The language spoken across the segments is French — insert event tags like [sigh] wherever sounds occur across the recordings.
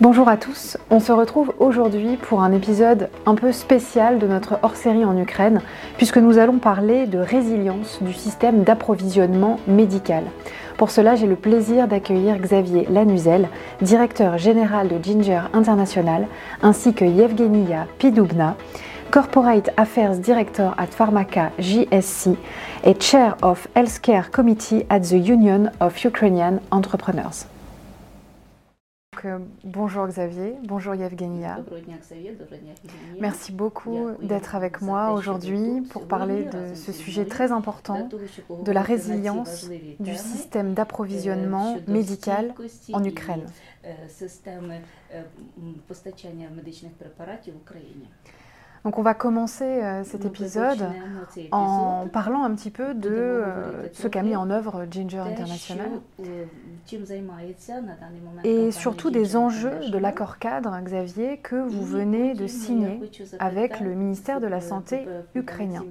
Bonjour à tous, on se retrouve aujourd'hui pour un épisode un peu spécial de notre hors-série en Ukraine, puisque nous allons parler de résilience du système d'approvisionnement médical. Pour cela, j'ai le plaisir d'accueillir Xavier Lanuzel, directeur général de Ginger International, ainsi que Yevgenia Pidubna, Corporate Affairs Director at Pharmaca JSC et Chair of Healthcare Committee at the Union of Ukrainian Entrepreneurs. Bonjour Xavier, bonjour Yevgenia. Merci beaucoup d'être avec moi aujourd'hui pour parler de ce sujet très important, de la résilience du système d'approvisionnement médical en Ukraine. Donc on va commencer euh, cet épisode en parlant un petit peu de euh, ce qu'a mis en œuvre Ginger International. et surtout des enjeux de l'accord cadre, Xavier, que vous venez de signer avec le ministère de la Santé ukrainien.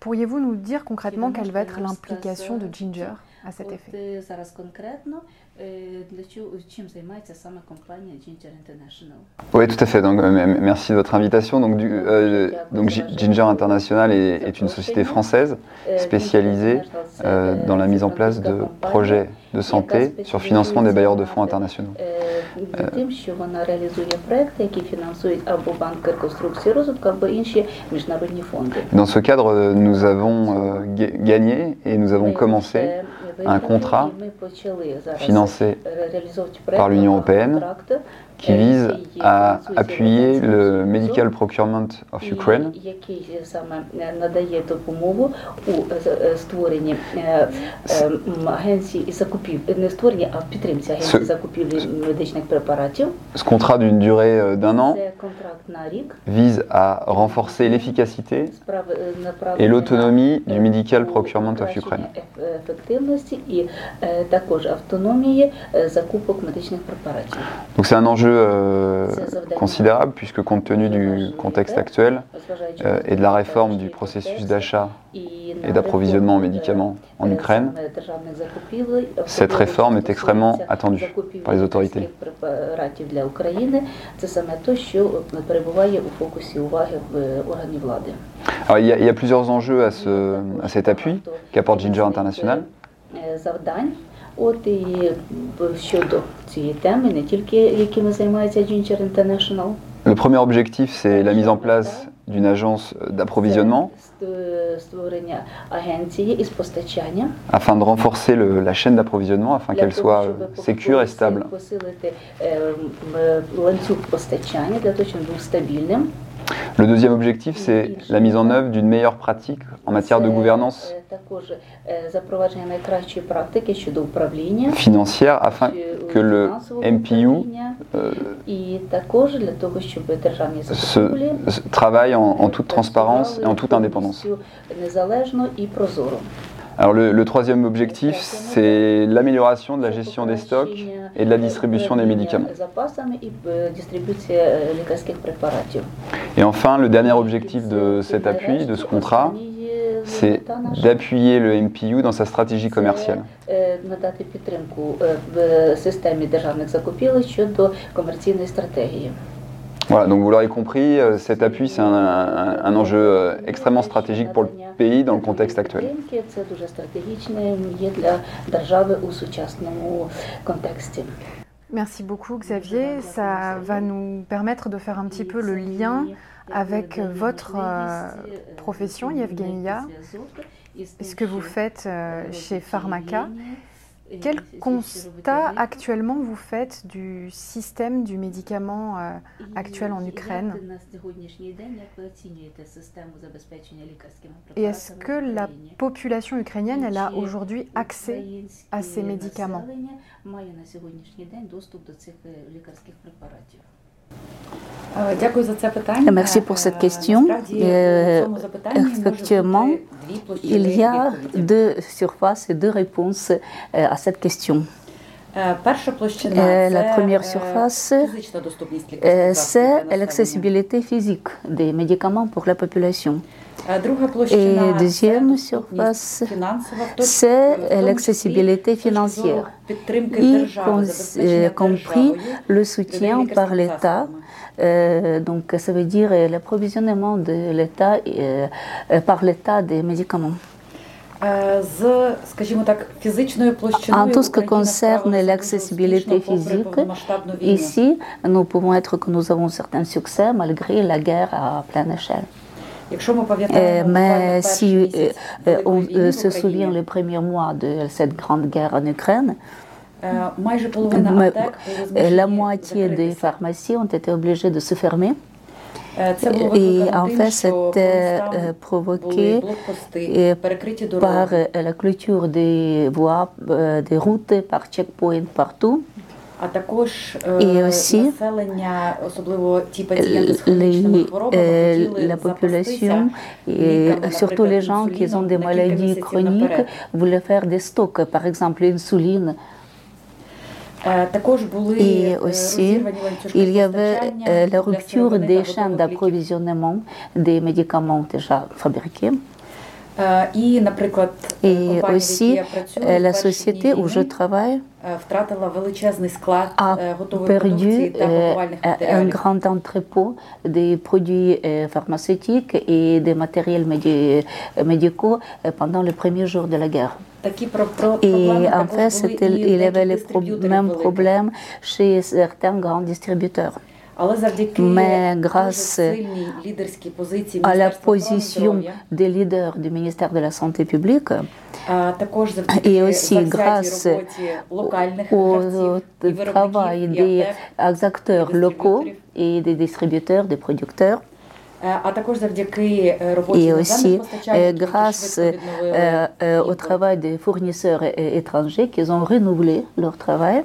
Pourriez-vous nous dire concrètement quelle va être l'implication de Ginger à cet effet? Oui, tout à fait. Donc, merci de votre invitation. Donc, euh, donc Ginger International est, une société française spécialisée euh, dans la mise en place de projets de santé sur financement des bailleurs de fonds internationaux. Dans ce cadre, nous avons gagné et nous avons commencé un contrat financé par l'Union européenne qui vise à appuyer le Medical Procurement of Ukraine. Ce contrat d'une durée euh, d'un an vise à renforcer l'efficacité et l'autonomie du Medical Procurement of Ukraine. Donc c'est un enjeu euh, considérable puisque compte tenu du contexte actuel euh, et de la réforme du processus d'achat et d'approvisionnement en médicaments en Ukraine, cette réforme est extrêmement attendue par les autorités. Alors, il, y a, il y a plusieurs enjeux à, ce, à cet appui qu'apporte Ginger International. Le premier objectif, c'est la mise en place d'une agence d'approvisionnement. Afin de renforcer le, la chaîne d'approvisionnement, afin qu'elle soit sécure et stable. Le deuxième objectif, c'est la mise en œuvre d'une meilleure pratique en matière de gouvernance financière afin que le MPU euh, se, travaille en, en toute transparence et en toute indépendance. Alors le, troisième objectif, c'est l'amélioration de la gestion des stocks et de la distribution des médicaments. Et enfin, le dernier objectif de cet appui, de ce contrat, c'est d'appuyer le MPU dans sa stratégie commerciale. Voilà, donc vous l'aurez compris, euh, cet appui, c'est un, enjeu euh, extrêmement stratégique pour le dans le contexte actuel. Merci beaucoup Xavier, ça va nous permettre de faire un petit peu le lien avec votre euh, profession, Yevgenia, ce que vous faites chez Pharmaca? Quel constat actuellement vous faites du système du médicament euh, actuel en Ukraine? Et est-ce que la population ukrainienne elle a aujourd'hui accès à ces médicaments? Merci pour cette question. Euh, effectivement, il y a deux surfaces et deux réponses à cette question. la première surface, c'est l'accessibilité physique des médicaments pour la population. Et deuxième surface, c'est l'accessibilité financière, y compris le soutien par l'État. donc, ça veut dire l'approvisionnement de l'État par l'État des médicaments. En tout ce qui concerne l'accessibilité physique, ici, nous pouvons être que nous avons certains succès malgré la guerre à pleine échelle. Mais si on se souvient les premiers mois de cette grande guerre en Ukraine, la moitié des pharmacies ont été obligées de se fermer. Et en fait, c'était provoqué par la clôture des voies, des routes par checkpoint partout. Et aussi, la population, et surtout les gens qui ont des maladies chroniques, voulaient faire des stocks, par exemple l'insuline. Et aussi, il y avait la rupture des chaînes d'approvisionnement des médicaments déjà fabriqués. Et aussi, la société où je travaille a perdu un grand entrepôt des produits pharmaceutiques et des matériels médicaux pendant les premiers jours de la guerre. Et en fait, il y avait les mêmes problèmes chez certains grands distributeurs. Mais grâce à la position des leaders du ministère de la Santé publique et aussi grâce au travail des acteurs locaux et des distributeurs, des producteurs, et aussi grâce au travail des fournisseurs étrangers qui ont renouvelé leur travail.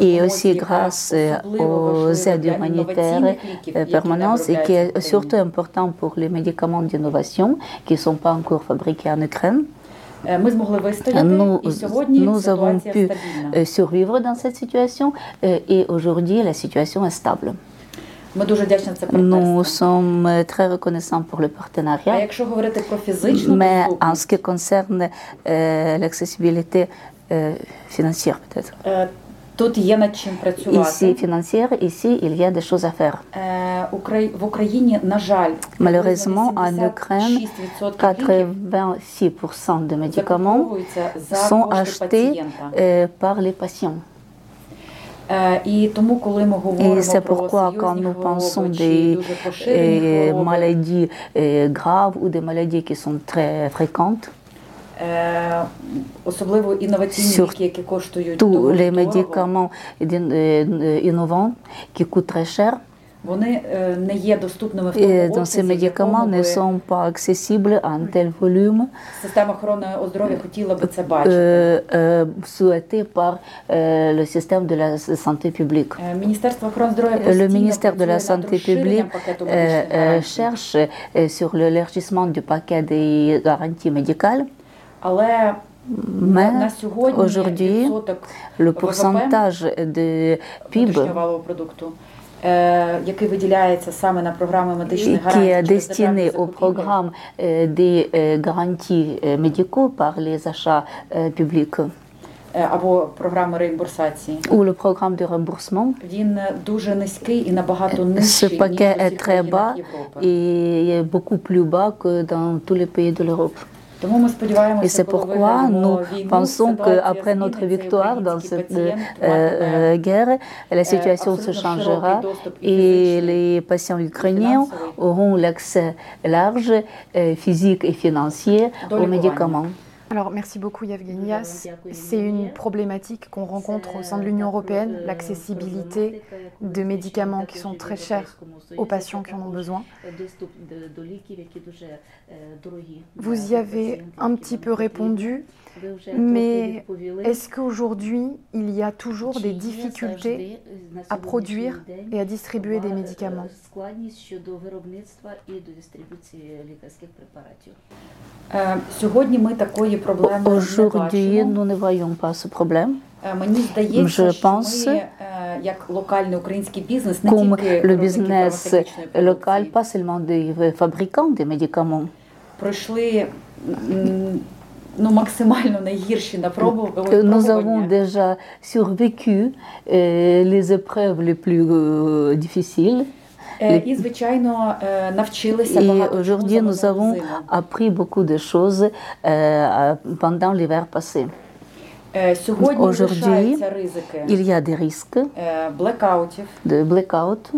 Et aussi grâce aux aides humanitaires permanentes et qui est surtout important pour les médicaments d'innovation qui ne sont pas encore fabriqués en Ukraine. Nous, nous avons pu survivre dans cette situation et aujourd'hui la situation est stable. Nous sommes très reconnaissants pour le partenariat. Mais en ce qui concerne l'accessibilité financière, peut-être. Ici, financière, ici, il y a des choses à faire. Malheureusement, en Ukraine, 86% des médicaments sont achetés par les patients. Et c'est pourquoi quand nous pensons des maladies graves ou des maladies qui sont très fréquentes, surtout les médicaments innovants qui coûtent très cher, et dans ces médicaments ne sont pas accessibles en tel volume souhaité par le système de la santé publique. Le ministère de la Santé publique cherche sur l'élargissement du paquet des garanties médicales. Mais aujourd'hui, le pourcentage de PIB qui est destiné au programme des garanties médicaux par les achats publics ou le programme de remboursement? Ce paquet est très bas et beaucoup plus bas que dans tous les pays de l'Europe. Et c'est pourquoi nous pensons qu'après notre victoire dans cette guerre, la situation se changera. et les patients ukrainiens auront l'accès large, physique et financier aux médicaments. Alors, merci beaucoup Yevgenia. C'est une problématique qu'on rencontre au sein de l'Union européenne, l'accessibilité de médicaments qui sont très chers aux patients qui en ont besoin. Vous y avez un petit peu répondu, mais est-ce qu'aujourd'hui, il y a toujours des difficultés à produire et à distribuer des médicaments Aujourd'hui, nous ne voyons pas ce problème. Je pense comme le business local, pas seulement des fabricants de médicaments. Nous avons déjà survécu les épreuves les plus difficiles. Et aujourd'hui, nous avons appris beaucoup de choses pendant l'hiver passé. Aujourd'hui, il y a des risques de blackout.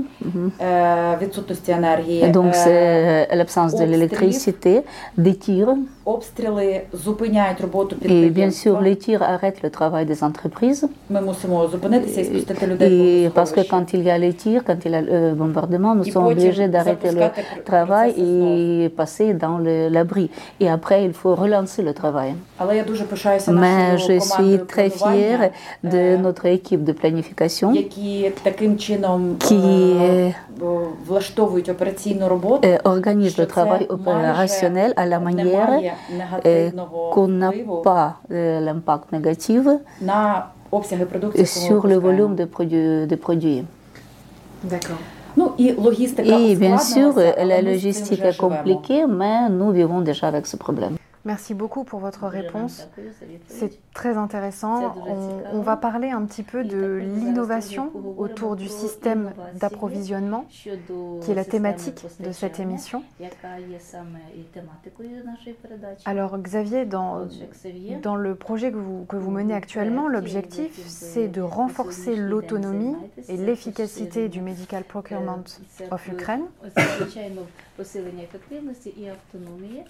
Donc, c'est l'absence de l'électricité, des tirs. Et bien sûr, les tirs arrêtent le travail des entreprises. Et parce que quand il y a les tirs, quand il y a le bombardement, nous sommes obligés d'arrêter le travail et passer dans l'abri. Et après, il faut relancer le travail. Mais je suis très fière de notre équipe de planification qui organise le travail opérationnel à la manière qu'on n'a pas l'impact négatif sur le volume de produits. De produits. D'accord. Et bien sûr, la logistique est compliquée, mais nous vivons déjà avec ce problème. Merci beaucoup pour votre réponse. C'est très intéressant. On, va parler un petit peu de l'innovation autour du système d'approvisionnement, qui est la thématique de cette émission. Alors Xavier, dans, dans le projet que vous, que vous menez actuellement, l'objectif, c'est de renforcer l'autonomie et l'efficacité du Medical Procurement of Ukraine.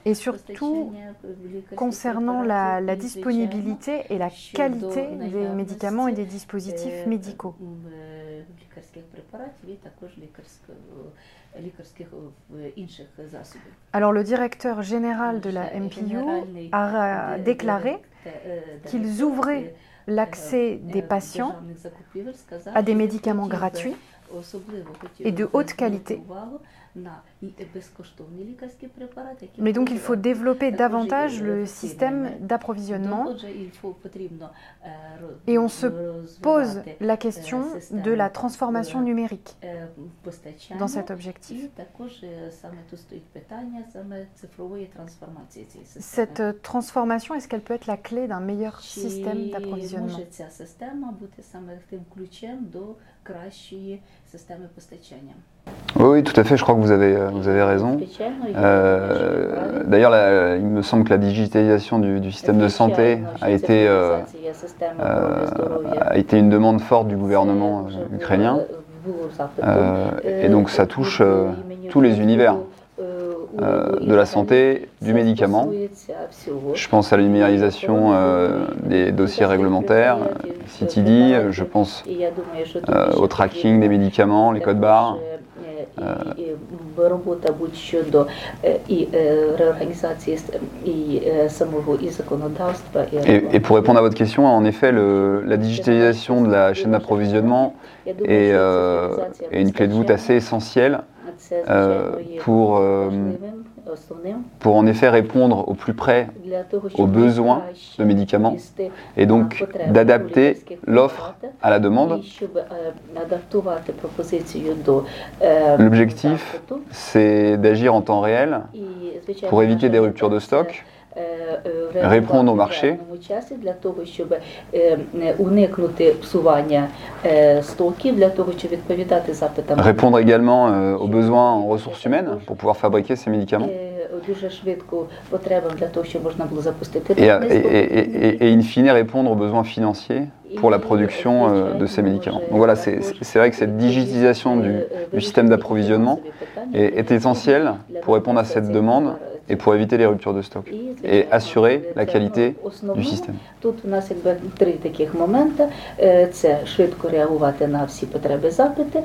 Et surtout, concernant la, la disponibilité et la qualité des médicaments et des dispositifs médicaux. Alors le directeur général de la MPU a déclaré qu'ils ouvraient l'accès des patients à des médicaments gratuits et de haute qualité mais donc il faut développer davantage le système d'approvisionnement. et on se pose la question de la transformation numérique dans cet objectif. Cette transformation, est-ce qu'elle peut être la clé d'un meilleur système d'approvisionnement? Oui, tout à fait, je crois que vous avez, euh, vous avez raison. Euh, D'ailleurs, il me semble que la digitalisation du, système de santé a été, euh, a été une demande forte du gouvernement ukrainien. et donc ça touche tous les univers. De la santé, du médicament. Je pense à la numérisation des dossiers réglementaires, CTD, je pense au tracking des médicaments, les codes barres. Et, pour répondre à votre question, en effet, la digitalisation de la chaîne d'approvisionnement est, euh, est, une clé de voûte assez essentielle euh, pour pour en effet répondre au plus près aux besoins de médicaments et donc d'adapter l'offre à la demande. L'objectif, c'est d'agir en temps réel pour éviter des ruptures de stock répondre au marché. Répondre également aux besoins en ressources humaines pour pouvoir fabriquer ces médicaments? Et, et, et, in fine répondre aux besoins financiers pour la production de ces médicaments. Donc voilà, c'est vrai que cette digitalisation du, du système d'approvisionnement est, est essentielle pour répondre à cette demande et pour éviter les ruptures de stock et assurer la qualité du système. Тут у нас якби три таких моменти: це швидко реагувати на всі потреби запити,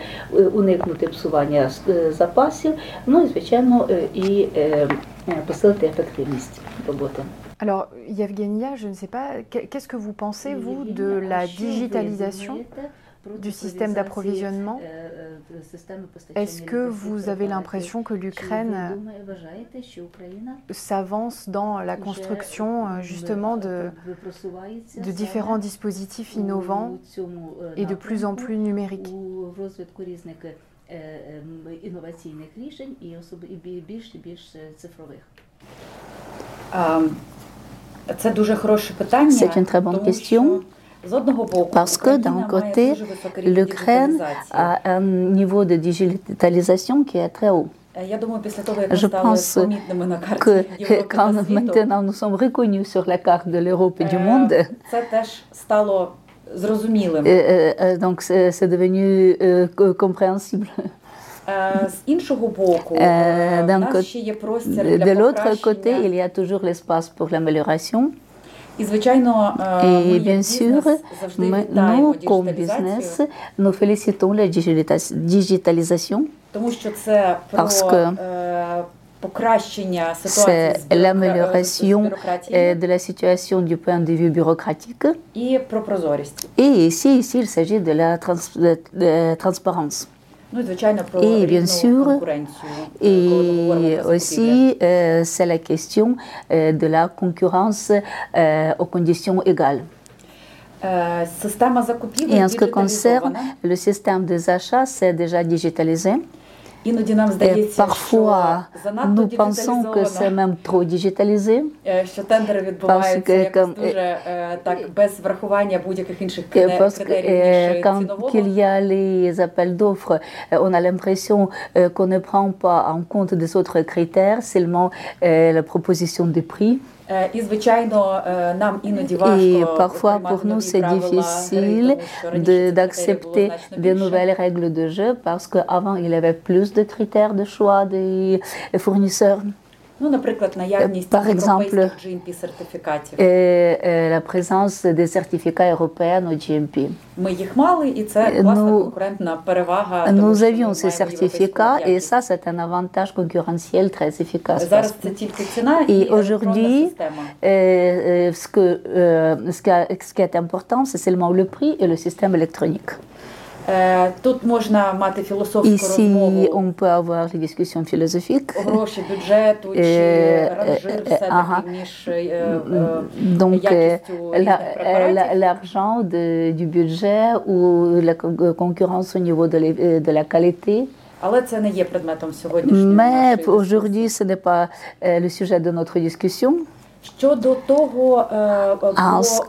уникнути псування запасів, ну і звичайно і посилити ефективність роботи. Alors, Yevgenia, je ne sais pas, qu'est-ce que vous pensez, vous, de la digitalisation Du système d'approvisionnement. Est-ce que vous avez l'impression que l'Ukraine s'avance dans la construction justement de, de différents dispositifs innovants et de plus en plus numériques C'est une très bonne question. Parce que d'un côté, l'Ukraine a un niveau de digitalisation qui est très haut. Je pense que quand maintenant nous sommes reconnus sur la carte de l'Europe et du monde, donc c'est devenu compréhensible. De l'autre côté, il y a toujours l'espace pour l'amélioration. Et bien sûr, nous, comme business, nous félicitons la digitalisation parce que c'est l'amélioration de la situation du point de vue bureaucratique. Et ici, ici il s'agit de la transparence. Et bien sûr, et aussi c'est la question de la concurrence aux conditions égales. Et en ce qui concerne le système des achats, c'est déjà digitalisé. Et parfois, nous pensons que c'est même trop digitalisé. Parce que, comme, parce que quand il y a les appels d'offres, on a l'impression qu'on ne prend pas en compte des autres critères, seulement la proposition de prix. Et parfois, pour nous, c'est difficile d'accepter de nouvelles règles de jeu parce qu'avant, il y avait plus de critères de choix des fournisseurs. Par exemple, la présence des certificats européens au GMP. Nous, avions ces certificats et ça, c'est un avantage concurrentiel très efficace. Et aujourd'hui, ce, que, ce qui est important, c'est seulement le prix et le système électronique. Ici, on peut avoir des discussions philosophiques. Donc, l'argent du budget ou la concurrence au niveau de, de la qualité. Mais aujourd'hui, ce n'est pas le sujet de notre discussion. En ce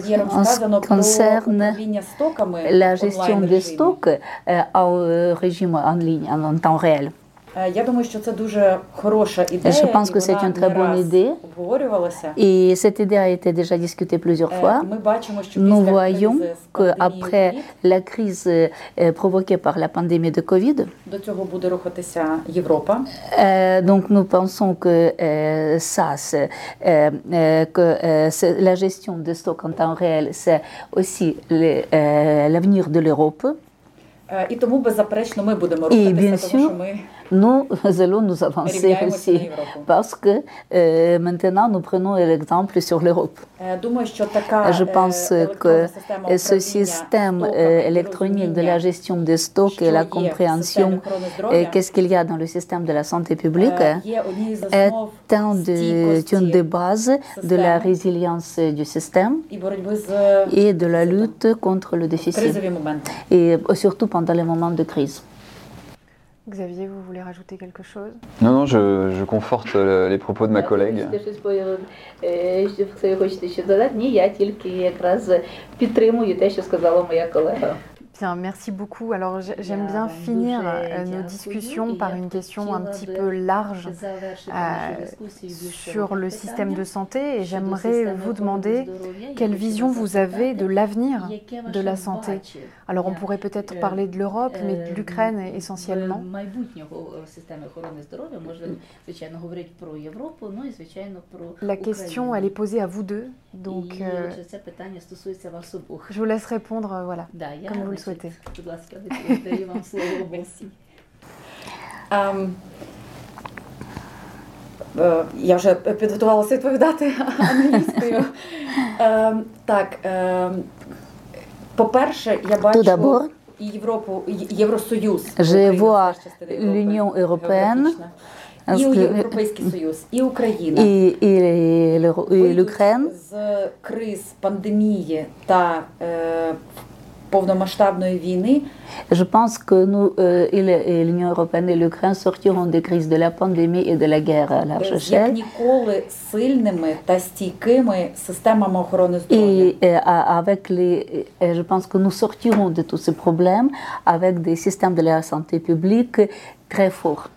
qui concerne la gestion des stocks au régime en ligne, en temps réel. Je pense que c'est une très bonne idée et cette idée a été déjà discutée plusieurs fois. Nous voyons qu'après la crise provoquée par la pandémie de Covid, donc nous pensons que ça, que la gestion des stocks en temps réel, c'est aussi l'avenir de l'Europe. Et bien sûr, nous [laughs] allons nous avancer aussi. parce que euh, maintenant nous prenons l'exemple sur l'Europe. Je pense que ce système électronique de la gestion des stocks et la compréhension qu'est-ce qu'il y a dans le système de la santé publique est un de, une des bases de la résilience du système et de la lutte contre le déficit. et surtout pendant les moments de crise. Xavier, vous voulez rajouter quelque chose? Non, non, je, je conforte les propos de ma collègue. Bien, merci beaucoup. Alors j'aime bien finir euh, nos discussions par une question un petit peu large euh, sur le système de santé. Et j'aimerais vous demander quelle vision vous avez de l'avenir de la santé. Alors on pourrait peut-être parler de l'Europe, mais de l'Ukraine essentiellement. La question, elle est posée à vous deux, donc euh, je vous laisse répondre, voilà, comme vous le Здравствуйте. Будь ласка, даю вам слово. Мерсі. Um, ем, е, я вже підготувалася відповідати англійською. Um, так, um, по-перше, я бачу і Європу, Євросоюз. Je vois l'Union. І Європейський Союз, і Україна і, і, і, і, і, і, і, і, і, з криз пандемії та е, je pense que nous, euh, l'Union européenne et l'Ukraine sortiront des crises de la pandémie et de la guerre à large échelle. Et avec les, je pense que nous sortirons de tous ces problèmes avec des systèmes de la santé publique très forts.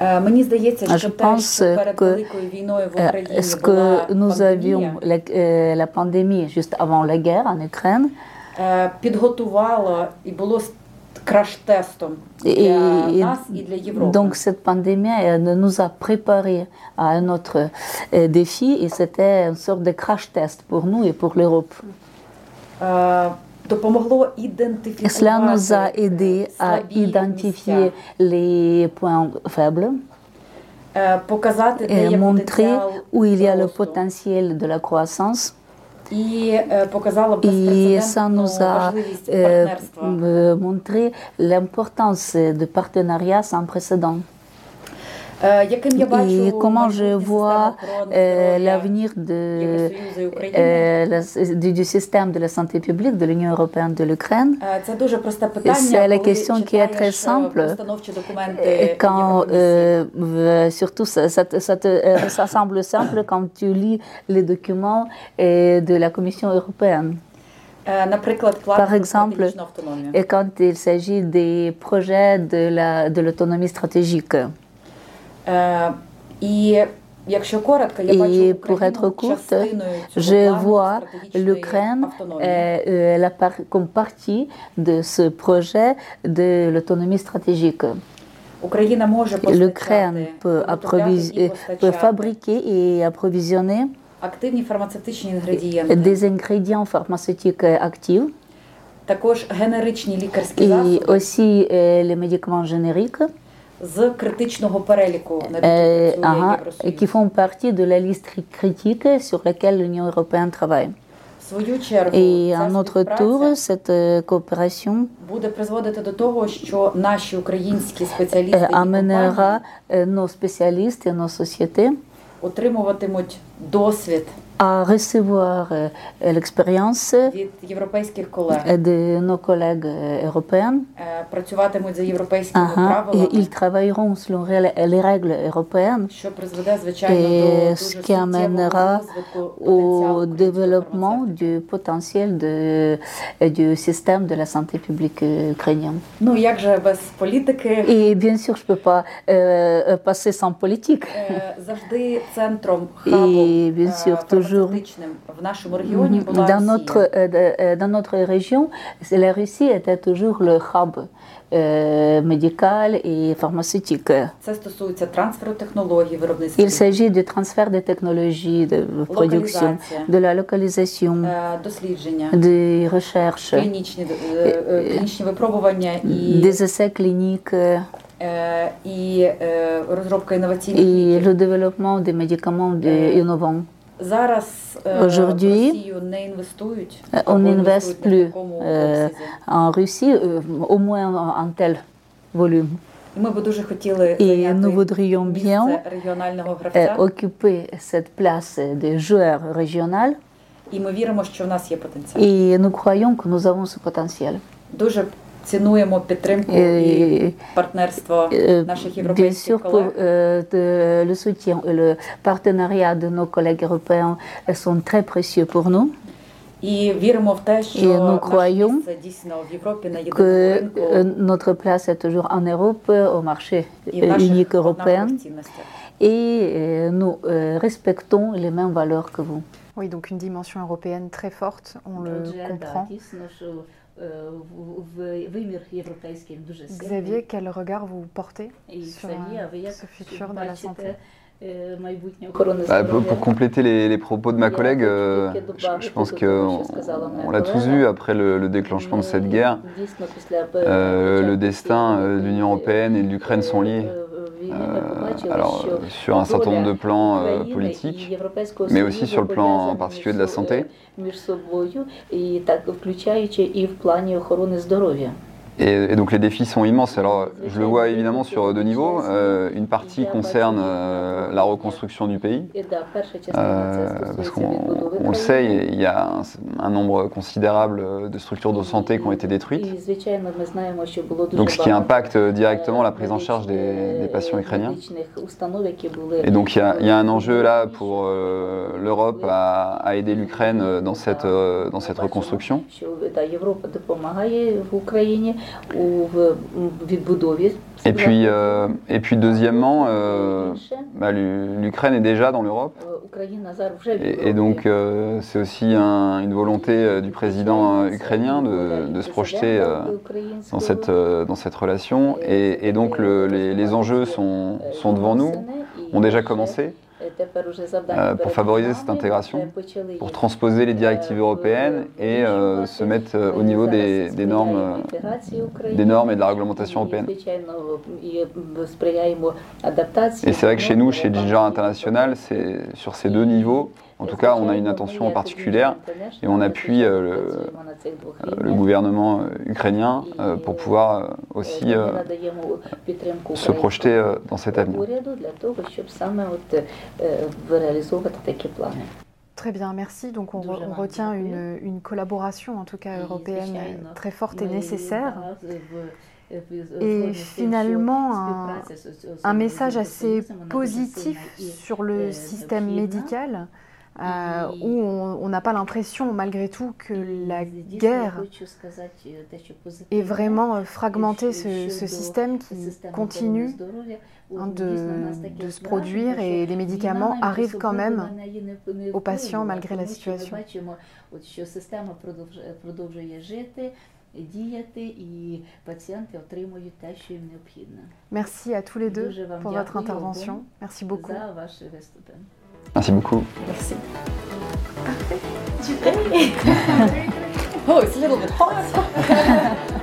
Je pense que ce que nous avions la, la pandémie juste avant la guerre en Ukraine, підготувало і було краш-тестом для et, нас і для Європи. Donc cette pandémie nous a préparé à un autre défi et c'était une sorte de crash-test pour nous et pour l'Europe. допомогло ідентифікувати Cela nous a aidé à identifier les points faibles. Показати, де et є montrer où il y a le potentiel de la croissance. Et ça nous a montré l'importance de partenariat sans précédent. Et comment je vois euh, l'avenir de, euh, du système de la santé publique de l'Union européenne de l'Ukraine C'est la question qui est très simple. Quand, euh, surtout, ça, ça, ça, te, ça, semble simple quand tu lis les documents de la Commission européenne. Par exemple, et quand il s'agit des projets de l'autonomie de stratégique. Et pour être courte, je vois l'Ukraine euh, comme partie de ce projet de l'autonomie stratégique. L'Ukraine peut, peut, fabriquer et approvisionner des ingrédients pharmaceutiques actifs. Et aussi les médicaments génériques qui font partie de la liste critique sur laquelle l'Union européenne travaille. Et à notre tour, cette coopération amènera nos spécialistes et nos sociétés à recevoir l'expérience de nos collègues européens. Et ils travailleront selon les règles européennes, et ce qui amènera au développement du potentiel de, du système de la santé publique ukrainien. Et bien sûr, je ne peux pas euh, passer sans politique. Et bien sûr, toujours dans notre, dans notre région, la Russie était toujours le hub euh, médical et pharmaceutique. Il s'agit du transfert des technologies de production, de la localisation, des recherches, des essais cliniques. et le développement des médicaments innovants. Aujourd'hui, on n'investit plus euh, en Russie, euh, au moins en tel volume. Et nous voudrions bien euh, occuper cette place de joueur régional. Et nous croyons que nous avons ce potentiel Цінуємо підтримку і партнерство наших європейських колег. Le soutien et le partenariat de nos collègues européens sont très précieux pour nous. І віримо в те, що наше місце дійсно в Європі на єдиному ринку. Notre place est toujours en Europe, au marché unique européen. Et nous respectons les mêmes valeurs que vous. Oui, donc une dimension européenne très forte, on le comprend. Xavier, quel regard vous portez sur ce futur de la santé? bah, pour, compléter les, les, propos de ma collègue, euh, je, je, pense qu'on on, l'a tous vu après le, le, déclenchement de cette guerre. Euh, le destin de l'Union européenne et de l'Ukraine sont liés. Alors, sur un certain nombre de plans politiques, mais aussi sur le plan en particulier de la santé. Et, donc les défis sont immenses. Alors je le vois évidemment sur deux niveaux. Euh, une partie concerne euh, la reconstruction du pays, euh, parce qu'on le sait, il y a un, nombre considérable de structures de santé qui ont été détruites. Donc ce qui impacte directement la prise en charge des, patients ukrainiens. Et donc il y, a, un enjeu là pour l'Europe à, à, aider l'Ukraine dans cette, dans cette reconstruction. Et puis, euh, et puis deuxièmement, euh, bah, l'Ukraine est déjà dans l'Europe. Et, donc euh, c'est aussi une volonté du président ukrainien de, se projeter dans, cette, dans cette relation. Et, donc les, les, enjeux sont, sont devant nous, ont déjà commencé. Euh, pour favoriser cette intégration, pour transposer les directives européennes et euh, se mettre euh, au niveau des, normes, des normes et de la réglementation européenne. Et c'est vrai que chez nous, chez Ginger International, c'est sur ces deux niveaux, en tout cas, on a une attention particulière et on appuie le, le, gouvernement ukrainien pour pouvoir aussi se projeter dans cet avenir. Très bien, merci. Donc on, retient une, collaboration, en tout cas européenne, très forte et nécessaire. Et finalement, un, message assez positif sur le système médical. Euh, où on n'a pas l'impression malgré tout que la guerre ait vraiment fragmenté ce, système qui continue hein, de, se produire et les médicaments arrivent quand même aux patients malgré la situation. Merci à tous les deux pour votre intervention. Merci beaucoup. Merci beaucoup. Merci. Parfait. Tu [laughs] oh, it's a little bit hot. [laughs]